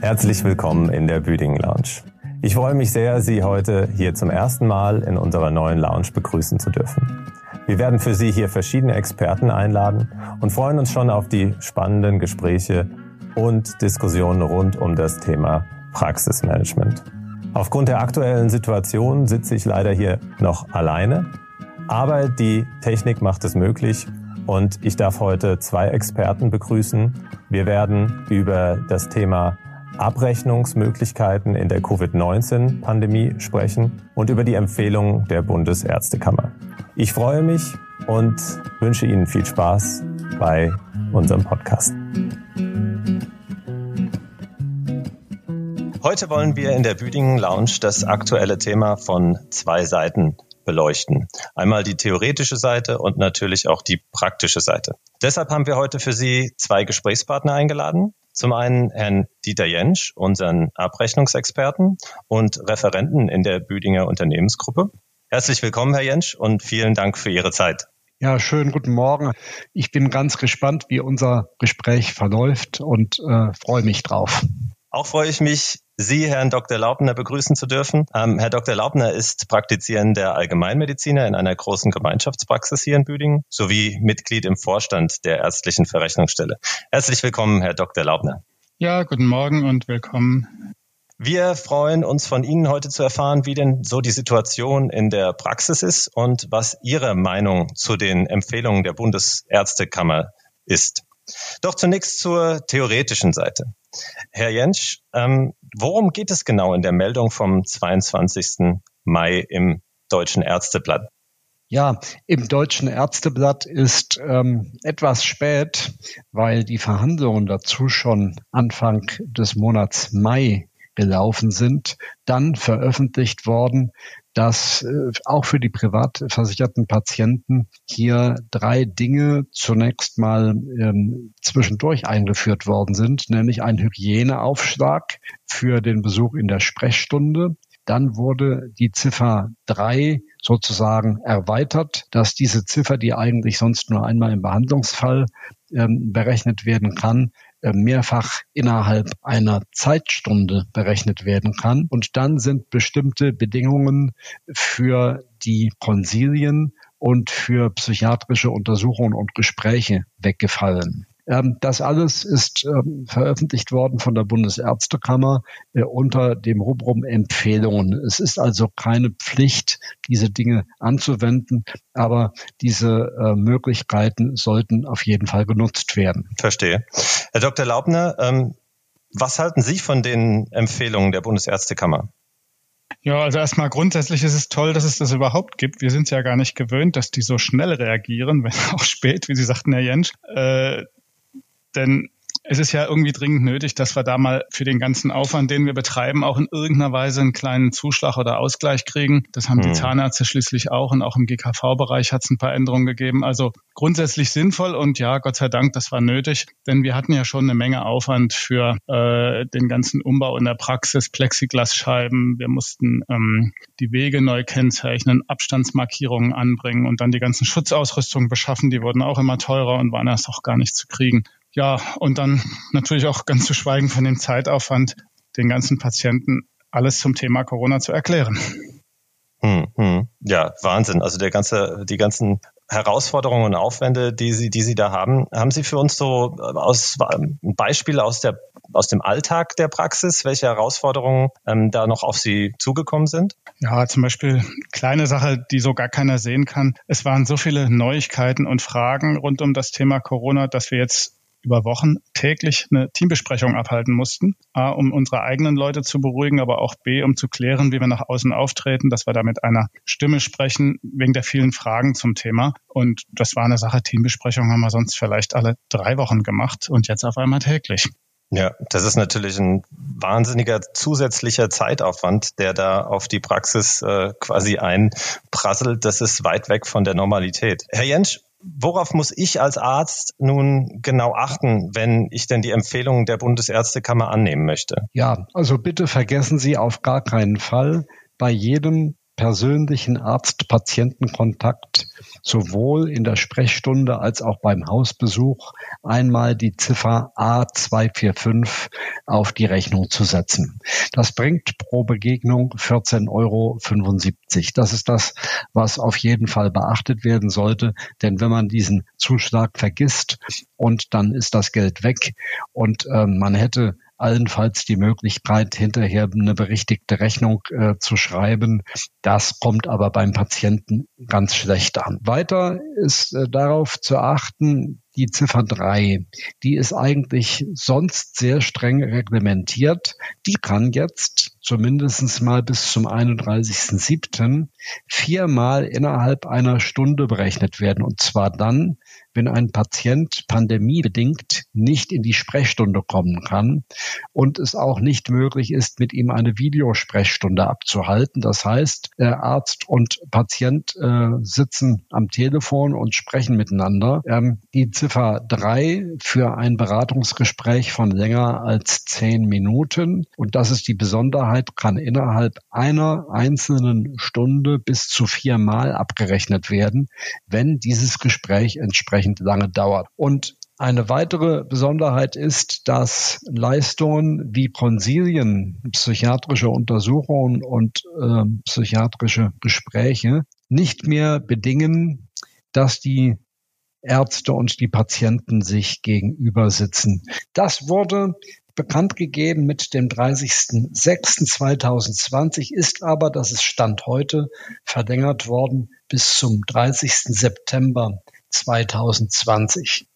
Herzlich willkommen in der Büdingen Lounge. Ich freue mich sehr, Sie heute hier zum ersten Mal in unserer neuen Lounge begrüßen zu dürfen. Wir werden für Sie hier verschiedene Experten einladen und freuen uns schon auf die spannenden Gespräche und Diskussionen rund um das Thema Praxismanagement. Aufgrund der aktuellen Situation sitze ich leider hier noch alleine, aber die Technik macht es möglich und ich darf heute zwei Experten begrüßen. Wir werden über das Thema Abrechnungsmöglichkeiten in der Covid-19-Pandemie sprechen und über die Empfehlungen der Bundesärztekammer. Ich freue mich und wünsche Ihnen viel Spaß bei unserem Podcast. Heute wollen wir in der Büdingen Lounge das aktuelle Thema von zwei Seiten beleuchten. Einmal die theoretische Seite und natürlich auch die praktische Seite. Deshalb haben wir heute für Sie zwei Gesprächspartner eingeladen. Zum einen Herrn Dieter Jentsch, unseren Abrechnungsexperten und Referenten in der Büdinger Unternehmensgruppe. Herzlich willkommen, Herr Jentsch, und vielen Dank für Ihre Zeit. Ja, schönen guten Morgen. Ich bin ganz gespannt, wie unser Gespräch verläuft und äh, freue mich drauf. Auch freue ich mich, Sie, Herrn Dr. Laubner, begrüßen zu dürfen. Ähm, Herr Dr. Laubner ist praktizierender Allgemeinmediziner in einer großen Gemeinschaftspraxis hier in Büdingen sowie Mitglied im Vorstand der ärztlichen Verrechnungsstelle. Herzlich willkommen, Herr Dr. Laubner. Ja, guten Morgen und willkommen. Wir freuen uns von Ihnen heute zu erfahren, wie denn so die Situation in der Praxis ist und was Ihre Meinung zu den Empfehlungen der Bundesärztekammer ist. Doch zunächst zur theoretischen Seite. Herr Jentsch, ähm, worum geht es genau in der Meldung vom 22. Mai im Deutschen Ärzteblatt? Ja, im Deutschen Ärzteblatt ist ähm, etwas spät, weil die Verhandlungen dazu schon Anfang des Monats Mai gelaufen sind, dann veröffentlicht worden, dass äh, auch für die privat versicherten Patienten hier drei Dinge zunächst mal ähm, zwischendurch eingeführt worden sind, nämlich ein Hygieneaufschlag für den Besuch in der Sprechstunde. Dann wurde die Ziffer drei sozusagen erweitert, dass diese Ziffer, die eigentlich sonst nur einmal im Behandlungsfall ähm, berechnet werden kann, mehrfach innerhalb einer Zeitstunde berechnet werden kann. Und dann sind bestimmte Bedingungen für die Konsilien und für psychiatrische Untersuchungen und Gespräche weggefallen. Ähm, das alles ist ähm, veröffentlicht worden von der Bundesärztekammer äh, unter dem Rubrum Empfehlungen. Es ist also keine Pflicht, diese Dinge anzuwenden, aber diese äh, Möglichkeiten sollten auf jeden Fall genutzt werden. Verstehe. Herr Dr. Laubner, ähm, was halten Sie von den Empfehlungen der Bundesärztekammer? Ja, also erstmal grundsätzlich ist es toll, dass es das überhaupt gibt. Wir sind es ja gar nicht gewöhnt, dass die so schnell reagieren, wenn auch spät, wie Sie sagten, Herr Jentsch. Äh, denn es ist ja irgendwie dringend nötig, dass wir da mal für den ganzen Aufwand, den wir betreiben, auch in irgendeiner Weise einen kleinen Zuschlag oder Ausgleich kriegen. Das haben hm. die Zahnärzte schließlich auch und auch im GKV-Bereich hat es ein paar Änderungen gegeben. Also grundsätzlich sinnvoll und ja, Gott sei Dank, das war nötig, denn wir hatten ja schon eine Menge Aufwand für äh, den ganzen Umbau in der Praxis, Plexiglasscheiben. Wir mussten ähm, die Wege neu kennzeichnen, Abstandsmarkierungen anbringen und dann die ganzen Schutzausrüstungen beschaffen. Die wurden auch immer teurer und waren erst auch gar nicht zu kriegen. Ja, und dann natürlich auch ganz zu schweigen von dem Zeitaufwand, den ganzen Patienten alles zum Thema Corona zu erklären. Hm, hm. Ja, Wahnsinn. Also der ganze, die ganzen Herausforderungen und Aufwände, die Sie, die Sie da haben, haben Sie für uns so aus ein Beispiel aus der aus dem Alltag der Praxis, welche Herausforderungen ähm, da noch auf Sie zugekommen sind? Ja, zum Beispiel kleine Sache, die so gar keiner sehen kann. Es waren so viele Neuigkeiten und Fragen rund um das Thema Corona, dass wir jetzt über Wochen täglich eine Teambesprechung abhalten mussten, A, um unsere eigenen Leute zu beruhigen, aber auch B, um zu klären, wie wir nach außen auftreten, dass wir da mit einer Stimme sprechen, wegen der vielen Fragen zum Thema. Und das war eine Sache, Teambesprechung haben wir sonst vielleicht alle drei Wochen gemacht und jetzt auf einmal täglich. Ja, das ist natürlich ein wahnsinniger zusätzlicher Zeitaufwand, der da auf die Praxis äh, quasi einprasselt. Das ist weit weg von der Normalität. Herr Jentsch, Worauf muss ich als Arzt nun genau achten, wenn ich denn die Empfehlungen der Bundesärztekammer annehmen möchte? Ja, also bitte vergessen Sie auf gar keinen Fall bei jedem persönlichen Arzt-Patienten-Kontakt sowohl in der Sprechstunde als auch beim Hausbesuch einmal die Ziffer A245 auf die Rechnung zu setzen. Das bringt pro Begegnung 14,75 Euro. Das ist das, was auf jeden Fall beachtet werden sollte, denn wenn man diesen Zuschlag vergisst und dann ist das Geld weg und äh, man hätte allenfalls die Möglichkeit, hinterher eine berichtigte Rechnung äh, zu schreiben. Das kommt aber beim Patienten ganz schlecht an. Weiter ist äh, darauf zu achten, die Ziffer drei, die ist eigentlich sonst sehr streng reglementiert. Die kann jetzt zumindest mal bis zum 31.07. viermal innerhalb einer Stunde berechnet werden. Und zwar dann, wenn ein Patient pandemiebedingt nicht in die Sprechstunde kommen kann und es auch nicht möglich ist, mit ihm eine Videosprechstunde abzuhalten. Das heißt, Arzt und Patient äh, sitzen am Telefon und sprechen miteinander. Ähm, die Ziffer drei für ein Beratungsgespräch von länger als zehn Minuten. Und das ist die Besonderheit, kann innerhalb einer einzelnen Stunde bis zu viermal abgerechnet werden, wenn dieses Gespräch entsprechend entsprechend lange dauert. Und eine weitere Besonderheit ist, dass Leistungen wie Konsilien, psychiatrische Untersuchungen und äh, psychiatrische Gespräche nicht mehr bedingen, dass die Ärzte und die Patienten sich gegenüber sitzen. Das wurde bekannt gegeben mit dem 30.06.2020, ist aber, das ist Stand heute, verlängert worden bis zum 30. September 2020.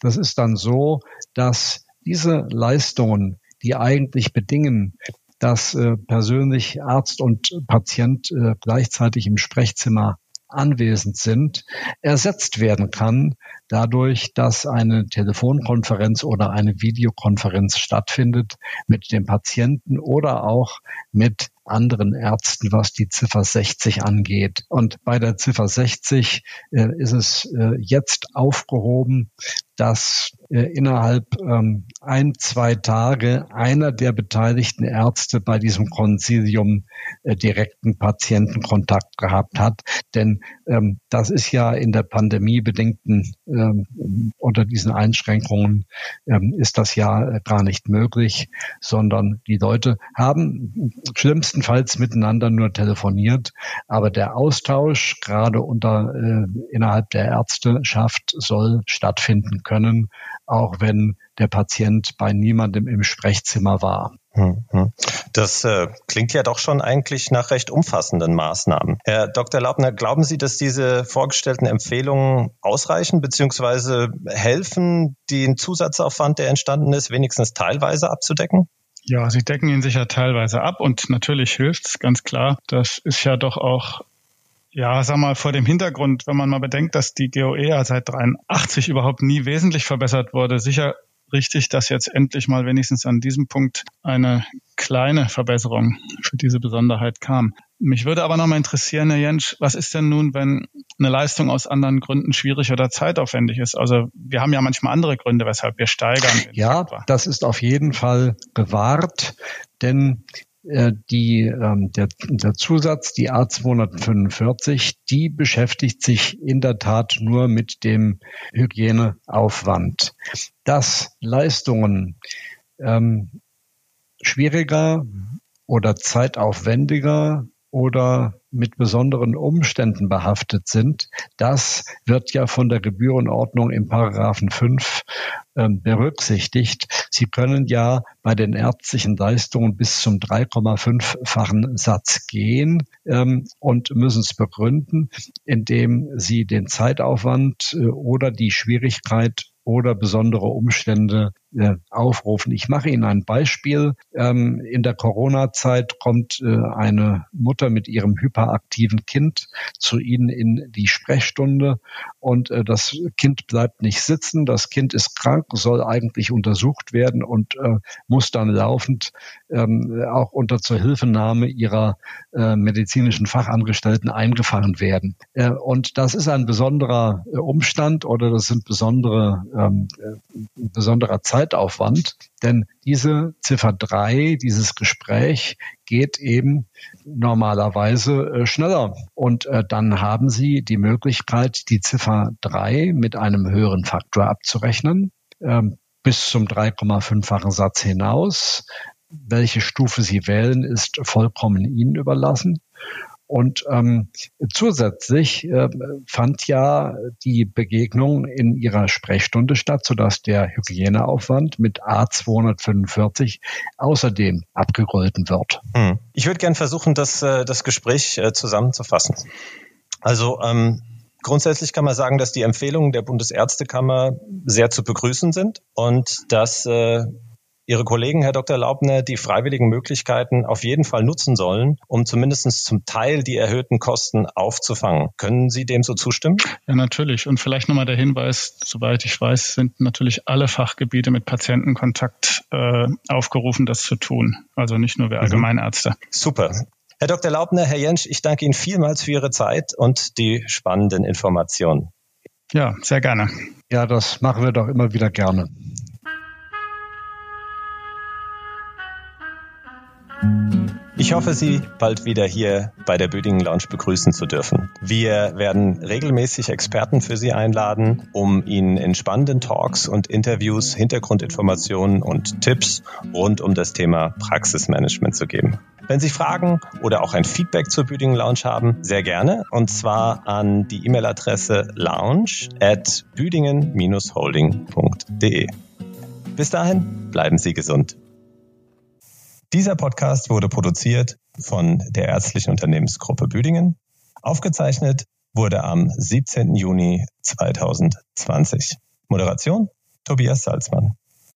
Das ist dann so, dass diese Leistungen, die eigentlich bedingen, dass äh, persönlich Arzt und Patient äh, gleichzeitig im Sprechzimmer anwesend sind, ersetzt werden kann, dadurch, dass eine Telefonkonferenz oder eine Videokonferenz stattfindet mit dem Patienten oder auch mit anderen Ärzten, was die Ziffer 60 angeht. Und bei der Ziffer 60 äh, ist es äh, jetzt aufgehoben, dass äh, innerhalb ähm, ein, zwei Tage einer der beteiligten Ärzte bei diesem Konsilium äh, direkten Patientenkontakt gehabt hat. Denn ähm, das ist ja in der pandemiebedingten ähm, unter diesen Einschränkungen ist das ja äh, gar nicht möglich, sondern die Leute haben schlimmstenfalls miteinander nur telefoniert, aber der Austausch gerade unter innerhalb der Ärzteschaft soll stattfinden können, auch wenn der Patient bei niemandem im Sprechzimmer war. Hm, hm. Das äh, klingt ja doch schon eigentlich nach recht umfassenden Maßnahmen. Herr Dr. Laubner, glauben Sie, dass diese vorgestellten Empfehlungen ausreichen bzw. helfen, den Zusatzaufwand, der entstanden ist, wenigstens teilweise abzudecken? Ja, sie decken ihn sicher teilweise ab und natürlich hilft es ganz klar. Das ist ja doch auch ja, sag mal, vor dem Hintergrund, wenn man mal bedenkt, dass die GOE ja seit 83 überhaupt nie wesentlich verbessert wurde, sicher richtig, dass jetzt endlich mal wenigstens an diesem Punkt eine kleine Verbesserung für diese Besonderheit kam. Mich würde aber noch mal interessieren, Herr Jensch, was ist denn nun, wenn eine Leistung aus anderen Gründen schwierig oder zeitaufwendig ist? Also wir haben ja manchmal andere Gründe, weshalb wir steigern. Ja, das ist auf jeden Fall gewahrt, denn die, ähm, der, der Zusatz, die A245, die beschäftigt sich in der Tat nur mit dem Hygieneaufwand. Dass Leistungen ähm, schwieriger oder zeitaufwendiger oder mit besonderen Umständen behaftet sind. Das wird ja von der Gebührenordnung im Paragraphen 5 ähm, berücksichtigt. Sie können ja bei den ärztlichen Leistungen bis zum 3,5-fachen Satz gehen ähm, und müssen es begründen, indem Sie den Zeitaufwand äh, oder die Schwierigkeit oder besondere Umstände äh, aufrufen. Ich mache Ihnen ein Beispiel. Ähm, in der Corona-Zeit kommt äh, eine Mutter mit ihrem hyperaktiven Kind zu Ihnen in die Sprechstunde und äh, das Kind bleibt nicht sitzen. Das Kind ist krank, soll eigentlich untersucht werden und äh, muss dann laufend ähm, auch unter Zuhilfenahme ihrer äh, medizinischen Fachangestellten eingefangen werden. Äh, und das ist ein besonderer äh, Umstand oder das sind besondere, ähm, äh, besonderer Zeitaufwand, denn diese Ziffer drei, dieses Gespräch geht eben normalerweise äh, schneller. Und äh, dann haben Sie die Möglichkeit, die Ziffer drei mit einem höheren Faktor abzurechnen. Ähm, bis zum 3,5-fachen Satz hinaus. Welche Stufe Sie wählen, ist vollkommen Ihnen überlassen. Und ähm, zusätzlich äh, fand ja die Begegnung in ihrer Sprechstunde statt, sodass der Hygieneaufwand mit A245 außerdem abgegolten wird. Hm. Ich würde gern versuchen, das, äh, das Gespräch äh, zusammenzufassen. Also ähm, Grundsätzlich kann man sagen, dass die Empfehlungen der Bundesärztekammer sehr zu begrüßen sind und dass äh, Ihre Kollegen, Herr Dr. Laubner, die freiwilligen Möglichkeiten auf jeden Fall nutzen sollen, um zumindest zum Teil die erhöhten Kosten aufzufangen. Können Sie dem so zustimmen? Ja, natürlich. Und vielleicht nochmal der Hinweis, soweit ich weiß, sind natürlich alle Fachgebiete mit Patientenkontakt äh, aufgerufen, das zu tun. Also nicht nur wir mhm. Allgemeinärzte. Super. Herr Dr. Laubner, Herr Jensch, ich danke Ihnen vielmals für Ihre Zeit und die spannenden Informationen. Ja, sehr gerne. Ja, das machen wir doch immer wieder gerne. Ich hoffe, Sie bald wieder hier bei der Büdingen Lounge begrüßen zu dürfen. Wir werden regelmäßig Experten für Sie einladen, um Ihnen in spannenden Talks und Interviews Hintergrundinformationen und Tipps rund um das Thema Praxismanagement zu geben. Wenn Sie Fragen oder auch ein Feedback zur Büdingen Lounge haben, sehr gerne. Und zwar an die E-Mail-Adresse lounge at büdingen-holding.de. Bis dahin, bleiben Sie gesund. Dieser Podcast wurde produziert von der Ärztlichen Unternehmensgruppe Büdingen. Aufgezeichnet wurde am 17. Juni 2020. Moderation Tobias Salzmann.